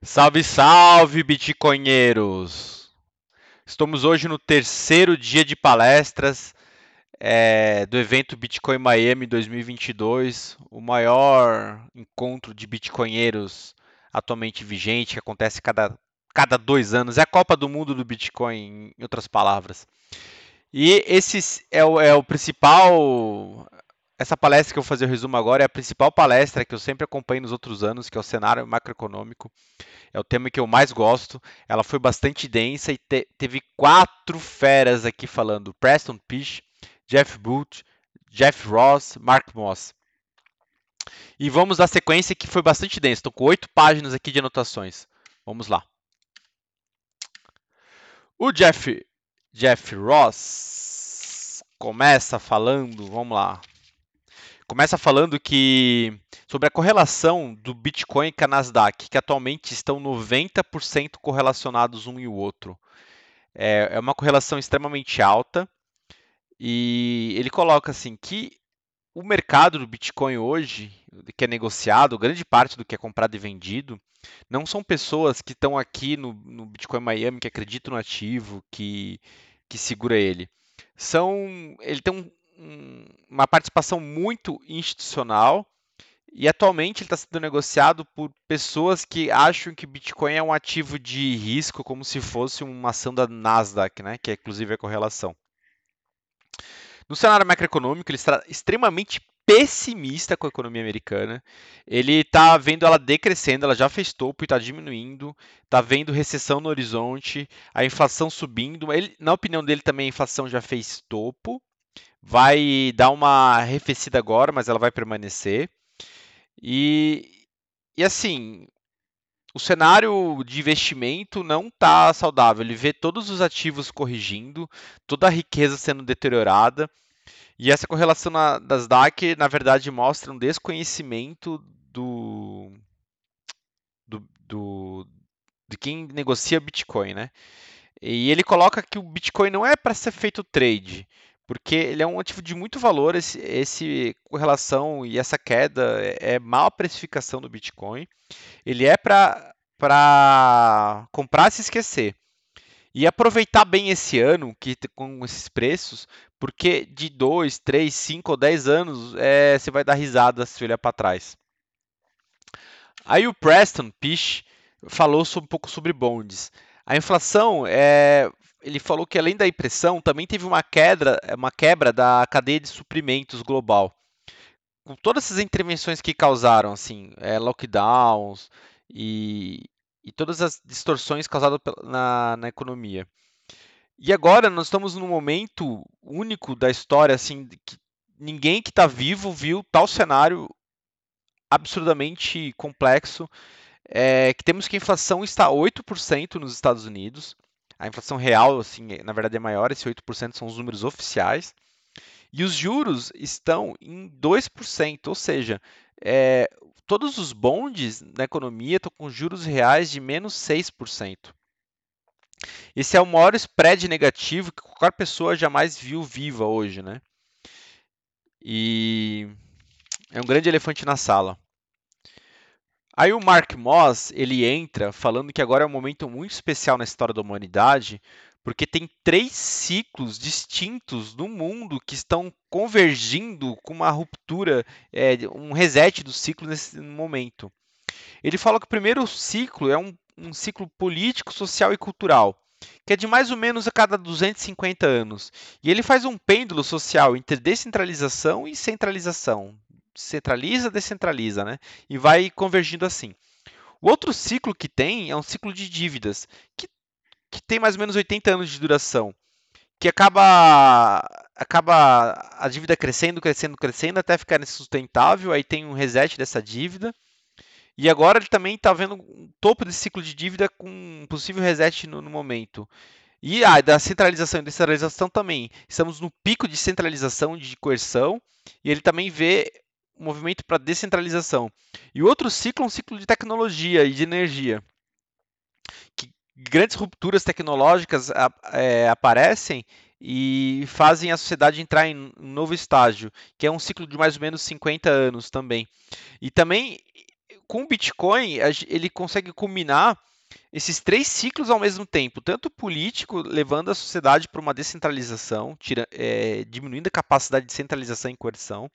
Salve, salve, bitcoinheiros! Estamos hoje no terceiro dia de palestras é, do evento Bitcoin Miami 2022, o maior encontro de bitcoinheiros atualmente vigente, que acontece cada, cada dois anos. É a Copa do Mundo do Bitcoin, em outras palavras. E esse é o, é o principal essa palestra que eu vou fazer o resumo agora é a principal palestra que eu sempre acompanho nos outros anos, que é o cenário macroeconômico. É o tema que eu mais gosto. Ela foi bastante densa e te teve quatro feras aqui falando: Preston Pish, Jeff Booth, Jeff Ross, Mark Moss. E vamos dar sequência que foi bastante densa. Estou com oito páginas aqui de anotações. Vamos lá. O Jeff, Jeff Ross começa falando, vamos lá, começa falando que sobre a correlação do Bitcoin com a Nasdaq, que atualmente estão 90% correlacionados um e o outro. É, é uma correlação extremamente alta e ele coloca assim que o mercado do Bitcoin hoje, que é negociado, grande parte do que é comprado e vendido, não são pessoas que estão aqui no, no Bitcoin Miami que acreditam no ativo, que, que segura ele. São, ele tem um, uma participação muito institucional e atualmente ele está sendo negociado por pessoas que acham que Bitcoin é um ativo de risco, como se fosse uma ação da Nasdaq, né? que é inclusive a correlação. No cenário macroeconômico, ele está extremamente pessimista com a economia americana. Ele está vendo ela decrescendo, ela já fez topo e está diminuindo. Está vendo recessão no horizonte, a inflação subindo. Ele, na opinião dele, também a inflação já fez topo vai dar uma arrefecida agora, mas ela vai permanecer. E, e assim, o cenário de investimento não está saudável. Ele vê todos os ativos corrigindo, toda a riqueza sendo deteriorada. E essa correlação na, das DAC, na verdade, mostra um desconhecimento do, do, do, de quem negocia Bitcoin, né? E ele coloca que o Bitcoin não é para ser feito trade porque ele é um ativo de muito valor, esse, esse correlação e essa queda é, é má precificação do Bitcoin. Ele é para comprar se esquecer. E aproveitar bem esse ano que com esses preços, porque de 2, 3, 5 ou 10 anos é, você vai dar risada se olhar para trás. Aí o Preston Pish falou um pouco sobre bonds. A inflação é, ele falou que além da impressão, também teve uma quebra, uma quebra da cadeia de suprimentos global. Com todas essas intervenções que causaram, assim, é, lockdowns e, e, todas as distorções causadas na, na economia. E agora nós estamos num momento único da história, assim, que ninguém que está vivo viu tal cenário absurdamente complexo, é, que temos que a inflação está 8% nos Estados Unidos, a inflação real, assim, na verdade é maior, esse 8% são os números oficiais. E os juros estão em 2%, ou seja, é, todos os bondes na economia estão com juros reais de menos 6%. Esse é o maior spread negativo que qualquer pessoa jamais viu viva hoje, né? E é um grande elefante na sala. Aí o Mark Moss, ele entra falando que agora é um momento muito especial na história da humanidade, porque tem três ciclos distintos no mundo que estão convergindo com uma ruptura, é, um reset do ciclo nesse momento. Ele fala que o primeiro ciclo é um, um ciclo político, social e cultural, que é de mais ou menos a cada 250 anos. E ele faz um pêndulo social entre descentralização e centralização, centraliza, descentraliza, né? E vai convergindo assim. O outro ciclo que tem é um ciclo de dívidas, que, que tem mais ou menos 80 anos de duração, que acaba, acaba a dívida crescendo, crescendo, crescendo, até ficar insustentável, aí tem um reset dessa dívida, e agora ele também está vendo um topo desse ciclo de dívida com um possível reset no, no momento. E ah, da centralização e descentralização também. Estamos no pico de centralização, de coerção, e ele também vê um movimento para descentralização. E o outro ciclo é um ciclo de tecnologia e de energia. Que grandes rupturas tecnológicas é, aparecem e fazem a sociedade entrar em um novo estágio, que é um ciclo de mais ou menos 50 anos também. E também com o Bitcoin, ele consegue combinar esses três ciclos ao mesmo tempo, tanto político, levando a sociedade para uma descentralização, tira, é, diminuindo a capacidade de centralização e coerção.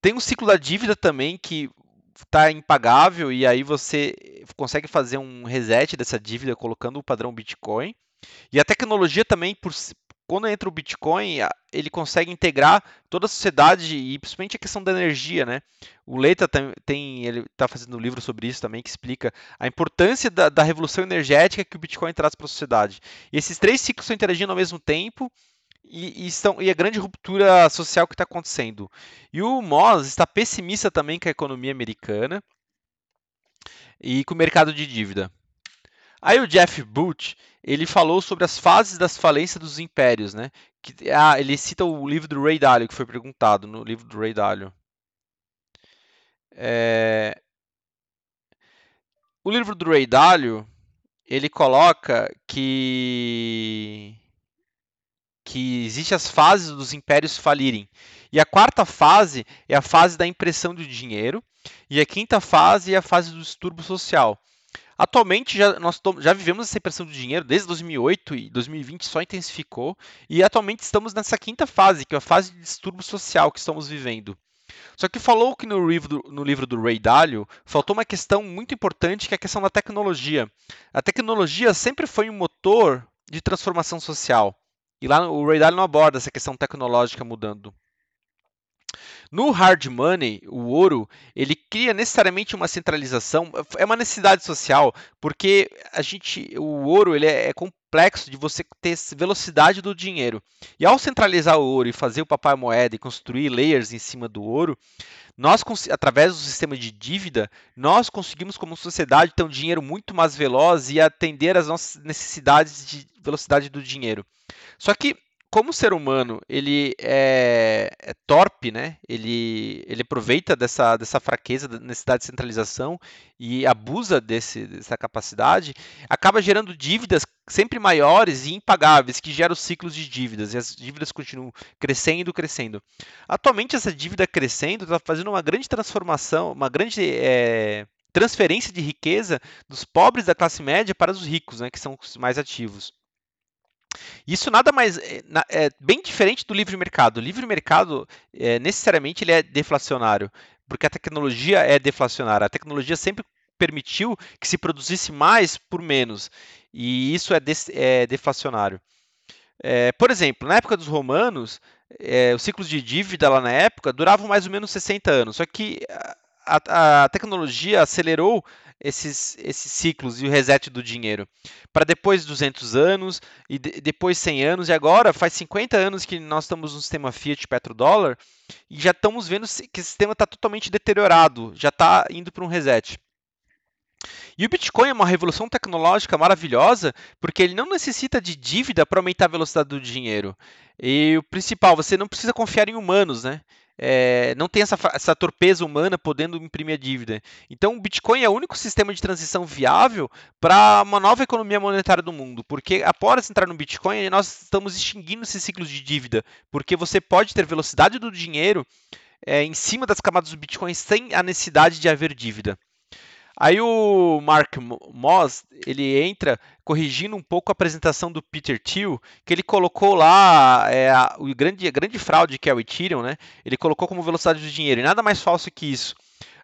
Tem um ciclo da dívida também que está impagável e aí você consegue fazer um reset dessa dívida colocando o padrão Bitcoin. E a tecnologia também, por, quando entra o Bitcoin, ele consegue integrar toda a sociedade e principalmente a questão da energia, né? O Leita tem, ele está fazendo um livro sobre isso também que explica a importância da, da revolução energética que o Bitcoin traz para a sociedade. E esses três ciclos estão interagindo ao mesmo tempo e, e, estão, e a grande ruptura social que está acontecendo. E o Moss está pessimista também com a economia americana e com o mercado de dívida. Aí o Jeff Booth, ele falou sobre as fases das falências dos impérios, né? Que, ah, ele cita o livro do Ray Dalio, que foi perguntado no livro do Ray Dalio. É... O livro do Ray Dalio, ele coloca que que existem as fases dos impérios falirem. E a quarta fase é a fase da impressão do dinheiro, e a quinta fase é a fase do distúrbio social. Atualmente, já, nós já vivemos essa impressão de dinheiro desde 2008 e 2020 só intensificou, e atualmente estamos nessa quinta fase, que é a fase de distúrbio social que estamos vivendo. Só que falou que no livro, no livro do Ray Dalio faltou uma questão muito importante, que é a questão da tecnologia. A tecnologia sempre foi um motor de transformação social. E lá o Ray Dalio não aborda essa questão tecnológica mudando. No hard money, o ouro, ele cria necessariamente uma centralização, é uma necessidade social, porque a gente, o ouro, ele é, é complexo de você ter velocidade do dinheiro. E ao centralizar o ouro e fazer o papai moeda e construir layers em cima do ouro, nós, através do sistema de dívida, nós conseguimos como sociedade ter um dinheiro muito mais veloz e atender às nossas necessidades de velocidade do dinheiro. Só que como o ser humano ele é, é, torpe, né? Ele, ele aproveita dessa, dessa fraqueza, da necessidade de centralização e abusa desse, dessa capacidade, acaba gerando dívidas sempre maiores e impagáveis, que geram ciclos de dívidas, e as dívidas continuam crescendo, crescendo. Atualmente, essa dívida crescendo está fazendo uma grande transformação, uma grande é, transferência de riqueza dos pobres da classe média para os ricos, né, que são os mais ativos. Isso nada mais é, é bem diferente do livre mercado. O livre mercado é, necessariamente ele é deflacionário, porque a tecnologia é deflacionária. A tecnologia sempre permitiu que se produzisse mais por menos, e isso é, de, é deflacionário. É, por exemplo, na época dos romanos, é, os ciclos de dívida lá na época duravam mais ou menos 60 anos, só que a, a tecnologia acelerou esses, esses ciclos e o reset do dinheiro. Para depois 200 anos, e de, depois 100 anos, e agora faz 50 anos que nós estamos no sistema Fiat petrodólar e já estamos vendo que esse sistema está totalmente deteriorado, já está indo para um reset. E o Bitcoin é uma revolução tecnológica maravilhosa porque ele não necessita de dívida para aumentar a velocidade do dinheiro. E o principal, você não precisa confiar em humanos, né? é, não tem essa, essa torpeza humana podendo imprimir a dívida. Então, o Bitcoin é o único sistema de transição viável para uma nova economia monetária do mundo, porque após entrar no Bitcoin, nós estamos extinguindo esses ciclos de dívida, porque você pode ter velocidade do dinheiro é, em cima das camadas do Bitcoin sem a necessidade de haver dívida. Aí o Mark Moss, ele entra corrigindo um pouco a apresentação do Peter Thiel, que ele colocou lá é, a, o grande, a grande fraude que é o Ethereum, né? Ele colocou como velocidade do dinheiro, e nada mais falso que isso.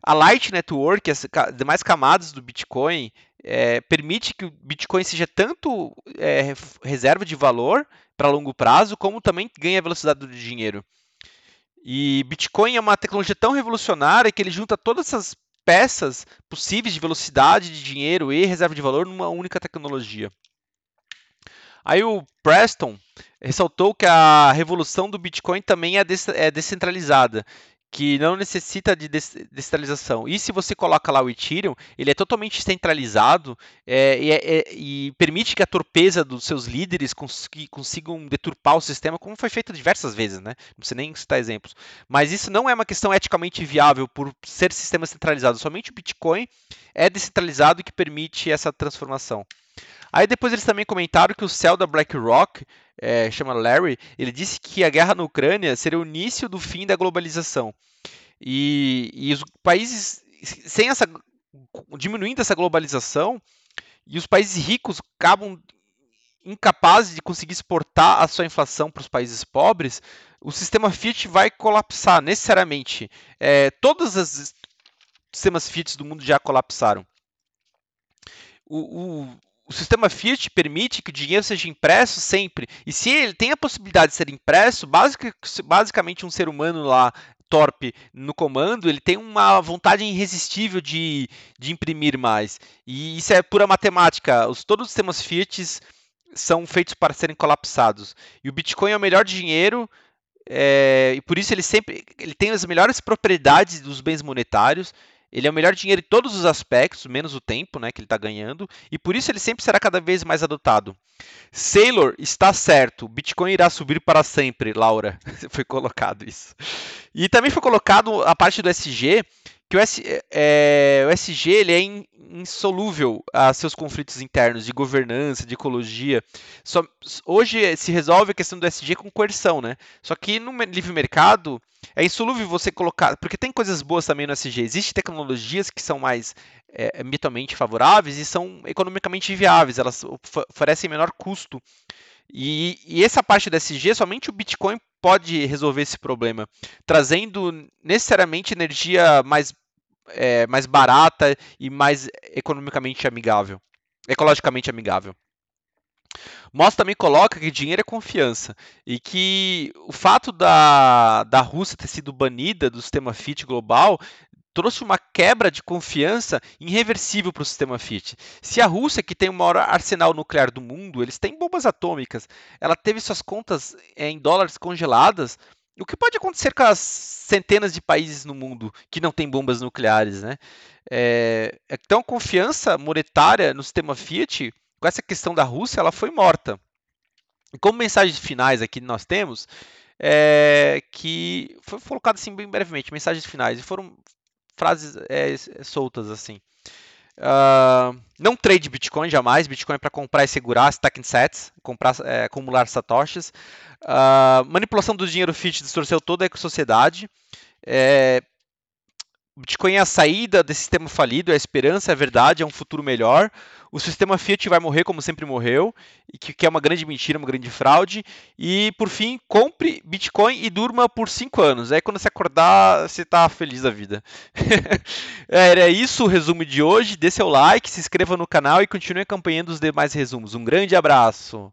A Light Network, as demais camadas do Bitcoin, é, permite que o Bitcoin seja tanto é, reserva de valor para longo prazo, como também ganha velocidade do dinheiro. E Bitcoin é uma tecnologia tão revolucionária que ele junta todas essas peças possíveis de velocidade, de dinheiro e reserva de valor numa única tecnologia. Aí o Preston ressaltou que a revolução do Bitcoin também é, é descentralizada que não necessita de descentralização. E se você coloca lá o Ethereum, ele é totalmente centralizado é, e, é, e, permite que a torpeza dos seus líderes cons consigam deturpar o sistema, como foi feito diversas vezes, né? Não precisa nem citar exemplos. Mas isso não é uma questão eticamente viável por ser sistema centralizado. Somente o Bitcoin é descentralizado e que permite essa transformação. Aí depois eles também comentaram que o céu da BlackRock, é, chama Larry, ele disse que a guerra na Ucrânia seria o início do fim da globalização. E, e os países sem essa diminuindo essa globalização e os países ricos acabam incapazes de conseguir exportar a sua inflação para os países pobres, o sistema Fiat vai colapsar necessariamente. É, todos os sistemas Fiat do mundo já colapsaram. O, sistema Fiat permite que o dinheiro seja impresso sempre. E se ele tem a possibilidade de ser impresso, basic, basicamente um ser humano lá torpe no comando, ele tem uma vontade irresistível de, de imprimir mais. E isso é pura matemática. Os, todos os sistemas Fiat são feitos para serem colapsados. E o Bitcoin é o melhor dinheiro é, e por isso ele sempre ele tem as melhores propriedades dos bens monetários. Ele é o melhor dinheiro em todos os aspectos, menos o tempo né, que ele está ganhando, e por isso ele sempre será cada vez mais adotado. Sailor está certo, Bitcoin irá subir para sempre, Laura. foi colocado isso. E também foi colocado a parte do SG, que o, S, é, o SG ele é insolúvel a seus conflitos internos de governança, de ecologia. Só, hoje se resolve a questão do SG com coerção, né? Só que no livre mercado é insolúvel você colocar, porque tem coisas boas também no SG. Existem tecnologias que são mais é, ambientalmente favoráveis e são economicamente viáveis, elas oferecem menor custo. E, e essa parte do SG, somente o Bitcoin pode resolver esse problema, trazendo necessariamente energia mais, é, mais barata e mais economicamente amigável, ecologicamente amigável. Moss também coloca que dinheiro é confiança e que o fato da, da Rússia ter sido banida do sistema FIT global trouxe uma quebra de confiança irreversível para o sistema Fiat. Se a Rússia, que tem o maior arsenal nuclear do mundo, eles têm bombas atômicas, ela teve suas contas eh, em dólares congeladas, o que pode acontecer com as centenas de países no mundo que não têm bombas nucleares, né? É, então, a confiança monetária no sistema Fiat, com essa questão da Rússia, ela foi morta. E como mensagens finais aqui nós temos, é, que foi colocado assim bem brevemente, mensagens finais, e foram frases é, soltas assim. Uh, não trade Bitcoin jamais. Bitcoin é para comprar e segurar stacking sets, comprar, é, acumular satoshis. Uh, manipulação do dinheiro fiat distorceu toda a sociedade. É, Bitcoin é a saída desse sistema falido, é a esperança, é a verdade, é um futuro melhor. O sistema Fiat vai morrer como sempre morreu, que, é uma grande mentira, uma grande fraude. E, por fim, compre Bitcoin e durma por 5 anos. Aí, quando você acordar, você está feliz da vida. Era isso o resumo de hoje. Dê seu like, se inscreva no canal e continue acompanhando os demais resumos. Um grande abraço!